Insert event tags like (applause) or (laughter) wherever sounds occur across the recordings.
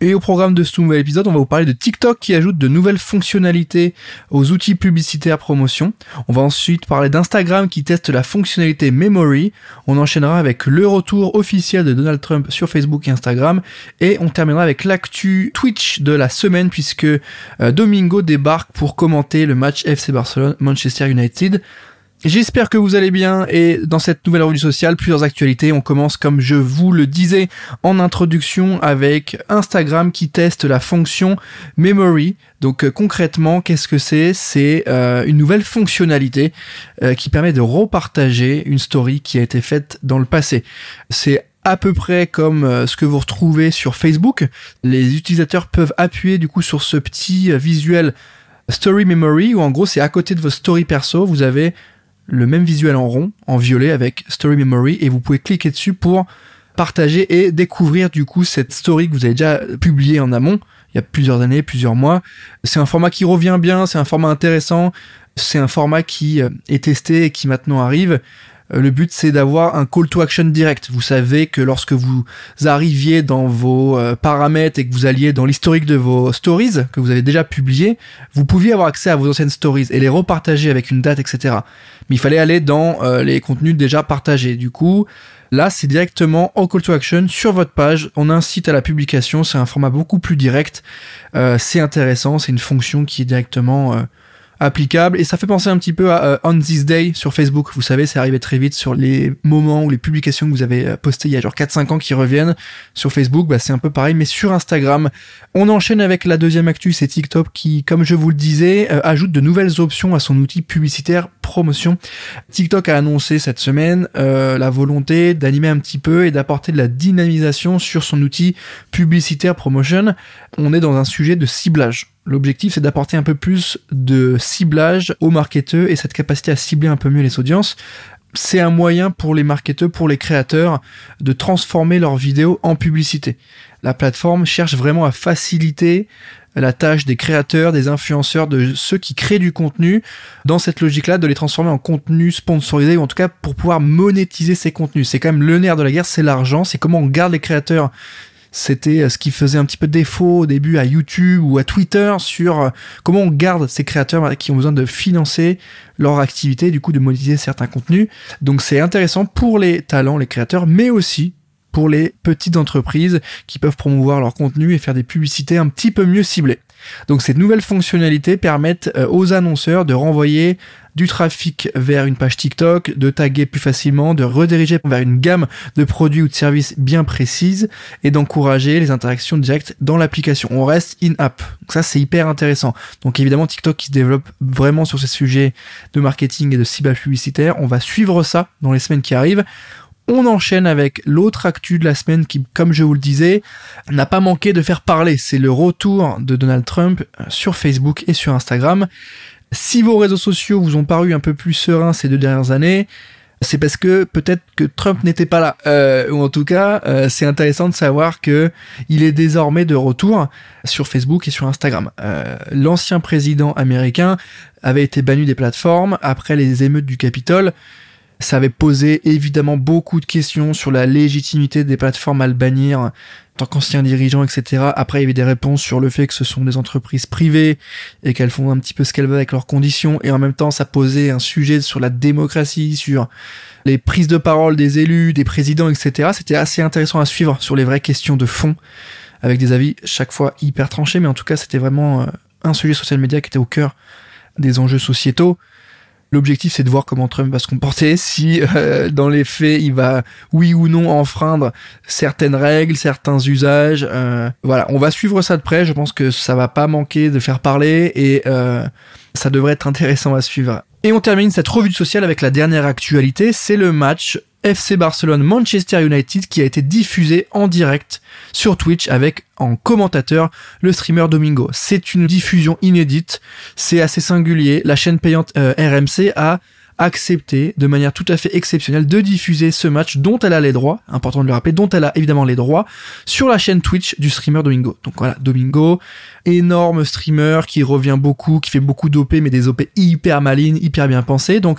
et au programme de ce nouvel épisode, on va vous parler de TikTok qui ajoute de nouvelles fonctionnalités aux outils publicitaires promotion. On va ensuite parler d'Instagram qui teste la fonctionnalité Memory. On enchaînera avec le retour officiel de Donald Trump sur Facebook et Instagram. Et on terminera avec l'actu Twitch de la semaine puisque euh, Domingo débarque pour commenter le match FC Barcelone-Manchester United. J'espère que vous allez bien et dans cette nouvelle revue sociale, plusieurs actualités. On commence comme je vous le disais en introduction avec Instagram qui teste la fonction Memory. Donc euh, concrètement, qu'est-ce que c'est? C'est euh, une nouvelle fonctionnalité euh, qui permet de repartager une story qui a été faite dans le passé. C'est à peu près comme ce que vous retrouvez sur Facebook. Les utilisateurs peuvent appuyer du coup sur ce petit visuel Story Memory où en gros c'est à côté de vos stories perso, vous avez le même visuel en rond, en violet avec Story Memory et vous pouvez cliquer dessus pour partager et découvrir du coup cette story que vous avez déjà publiée en amont il y a plusieurs années, plusieurs mois. C'est un format qui revient bien, c'est un format intéressant, c'est un format qui euh, est testé et qui maintenant arrive. Euh, le but c'est d'avoir un call to action direct. Vous savez que lorsque vous arriviez dans vos euh, paramètres et que vous alliez dans l'historique de vos stories que vous avez déjà publié, vous pouviez avoir accès à vos anciennes stories et les repartager avec une date, etc. Mais il fallait aller dans euh, les contenus déjà partagés. Du coup, là c'est directement en call to action sur votre page. On incite à la publication. C'est un format beaucoup plus direct. c'est intéressant. C'est une fonction qui est directement applicable et ça fait penser un petit peu à euh, On This Day sur Facebook. Vous savez, c'est arrivé très vite sur les moments ou les publications que vous avez euh, postées il y a genre 4-5 ans qui reviennent sur Facebook. Bah, c'est un peu pareil, mais sur Instagram. On enchaîne avec la deuxième actu, c'est TikTok qui, comme je vous le disais, euh, ajoute de nouvelles options à son outil publicitaire promotion. TikTok a annoncé cette semaine la volonté d'animer un petit peu et d'apporter de la dynamisation sur son outil publicitaire promotion. On est dans un sujet de ciblage L'objectif, c'est d'apporter un peu plus de ciblage aux marketeurs et cette capacité à cibler un peu mieux les audiences. C'est un moyen pour les marketeurs, pour les créateurs, de transformer leurs vidéos en publicité. La plateforme cherche vraiment à faciliter la tâche des créateurs, des influenceurs, de ceux qui créent du contenu, dans cette logique-là, de les transformer en contenu sponsorisé, ou en tout cas pour pouvoir monétiser ces contenus. C'est quand même le nerf de la guerre, c'est l'argent, c'est comment on garde les créateurs c'était euh, ce qui faisait un petit peu défaut au début à YouTube ou à Twitter sur euh, comment on garde ces créateurs qui ont besoin de financer leur activité, du coup de monétiser certains contenus. Donc c'est intéressant pour les talents, les créateurs, mais aussi pour les petites entreprises qui peuvent promouvoir leur contenu et faire des publicités un petit peu mieux ciblées. Donc ces nouvelles fonctionnalités permettent euh, aux annonceurs de renvoyer du trafic vers une page TikTok, de taguer plus facilement, de rediriger vers une gamme de produits ou de services bien précises et d'encourager les interactions directes dans l'application. On reste in-app. Ça c'est hyper intéressant. Donc évidemment TikTok qui se développe vraiment sur ces sujets de marketing et de ciblage publicitaire. On va suivre ça dans les semaines qui arrivent. On enchaîne avec l'autre actu de la semaine qui, comme je vous le disais, n'a pas manqué de faire parler. C'est le retour de Donald Trump euh, sur Facebook et sur Instagram. Si vos réseaux sociaux vous ont paru un peu plus sereins ces deux dernières années, c'est parce que peut-être que Trump n'était pas là, euh, ou en tout cas, euh, c'est intéressant de savoir que il est désormais de retour sur Facebook et sur Instagram. L'ancien président américain avait été banni des plateformes après les émeutes du Capitole. Ça avait posé évidemment beaucoup de questions sur la légitimité des plateformes à le en tant qu'ancien dirigeant, etc. Après, il y avait des réponses sur le fait que ce sont des entreprises privées et qu'elles font un petit peu ce qu'elles veulent avec leurs conditions. Et en même temps, ça posait un sujet sur la démocratie, sur les prises de parole des élus, des présidents, etc. C'était assez intéressant à suivre sur les vraies questions de fond, avec des avis chaque fois hyper tranchés. Mais en tout cas, c'était vraiment euh, un sujet social media qui était au cœur des enjeux sociétaux. L'objectif, c'est de voir comment Trump va se comporter, (laughs) si euh, dans les faits, il va, oui ou non, enfreindre certaines règles, certains usages. Euh, voilà, on va suivre ça de près. Je pense que ça va pas manquer de faire parler et euh, ça devrait être intéressant à suivre. Et on termine cette revue sociale avec la dernière actualité, c'est le match FC Barcelone Manchester United qui a été diffusé en direct sur Twitch avec en commentateur le streamer Domingo. C'est une diffusion inédite, c'est assez singulier. La chaîne payante euh, RMC a accepté de manière tout à fait exceptionnelle de diffuser ce match dont elle a les droits, important de le rappeler, dont elle a évidemment les droits, sur la chaîne Twitch du streamer Domingo. Donc voilà, Domingo, énorme streamer qui revient beaucoup, qui fait beaucoup d'OP, mais des OP hyper malines, hyper bien pensées. Donc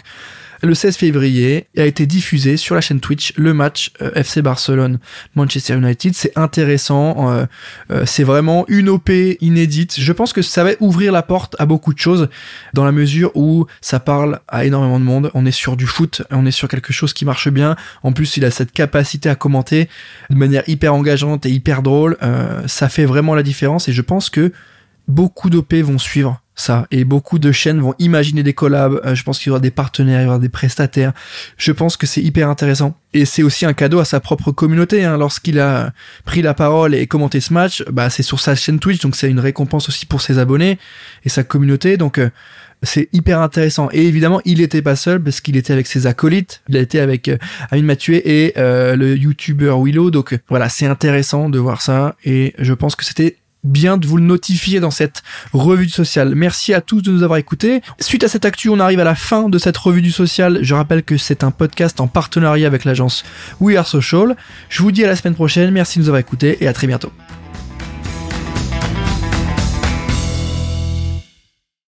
le 16 février a été diffusé sur la chaîne Twitch le match euh, FC Barcelone Manchester United. C'est intéressant, euh, euh, c'est vraiment une OP inédite. Je pense que ça va ouvrir la porte à beaucoup de choses dans la mesure où ça parle à énormément de monde. On est sur du foot, on est sur quelque chose qui marche bien. En plus, il a cette capacité à commenter de manière hyper engageante et hyper drôle. ça fait vraiment la différence et je pense que beaucoup d'OP vont suivre ça. Et beaucoup de chaînes vont imaginer des collabs. Euh, je pense qu'il y aura des partenaires, il y aura des prestataires. Je pense que c'est hyper intéressant. Et c'est aussi un cadeau à sa propre communauté. Hein. Lorsqu'il a pris la parole et commenté ce match, bah c'est sur sa chaîne Twitch, donc c'est une récompense aussi pour ses abonnés et sa communauté. Donc euh, c'est hyper intéressant. Et évidemment, il était pas seul parce qu'il était avec ses acolytes. Il a été avec euh, Amine Mathieu et le YouTuber Willow. Donc voilà, c'est intéressant de voir ça. Et je pense que c'était bien de vous le notifier dans cette revue du social. Merci à tous de nous avoir écoutés. Suite à cette actu, on arrive à la fin de cette revue du social. Je rappelle que c'est un podcast en partenariat avec l'agence We Are Social. Je vous dis à la semaine prochaine. Merci de nous avoir écoutés et à très bientôt.